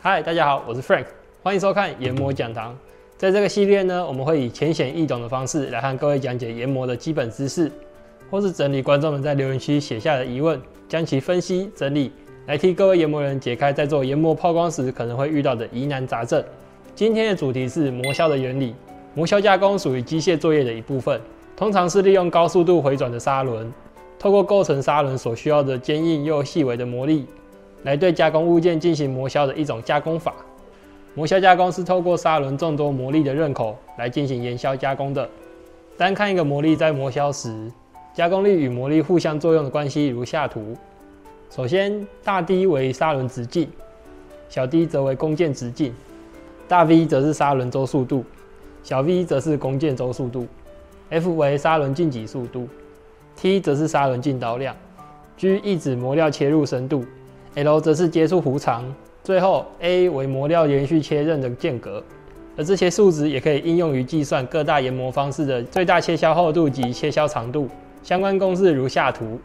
嗨，大家好，我是 Frank，欢迎收看研磨讲堂。在这个系列呢，我们会以浅显易懂的方式来和各位讲解研磨的基本知识，或是整理观众们在留言区写下的疑问，将其分析整理，来替各位研磨人解开在做研磨抛光时可能会遇到的疑难杂症。今天的主题是磨削的原理。磨削加工属于机械作业的一部分，通常是利用高速度回转的砂轮，透过构成砂轮所需要的坚硬又细微的磨力。来对加工物件进行磨削的一种加工法。磨削加工是透过砂轮众多磨砺的刃口来进行研削加工的。单看一个磨砺在磨削时，加工力与磨砺互相作用的关系如下图。首先，大 D 为砂轮直径，小 d 则为工件直径，大 V 则是砂轮周速度，小 v 则是工件周速度，F 为砂轮进挤速度，T 则是砂轮进刀量，G 意指磨料切入深度。L 则是接触弧长，最后 A 为磨料连续切刃的间隔，而这些数值也可以应用于计算各大研磨方式的最大切削厚度及切削长度。相关公式如下图。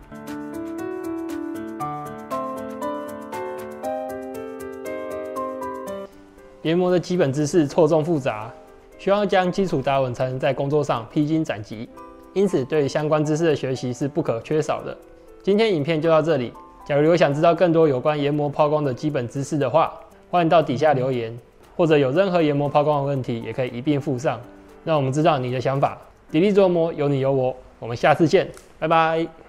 研磨的基本知识错综复杂，需要将基础打稳，才能在工作上披荆斩棘。因此，对相关知识的学习是不可缺少的。今天影片就到这里。假如有想知道更多有关研磨抛光的基本知识的话，欢迎到底下留言，或者有任何研磨抛光的问题，也可以一并附上，让我们知道你的想法。砥砺琢磨，有你有我，我们下次见，拜拜。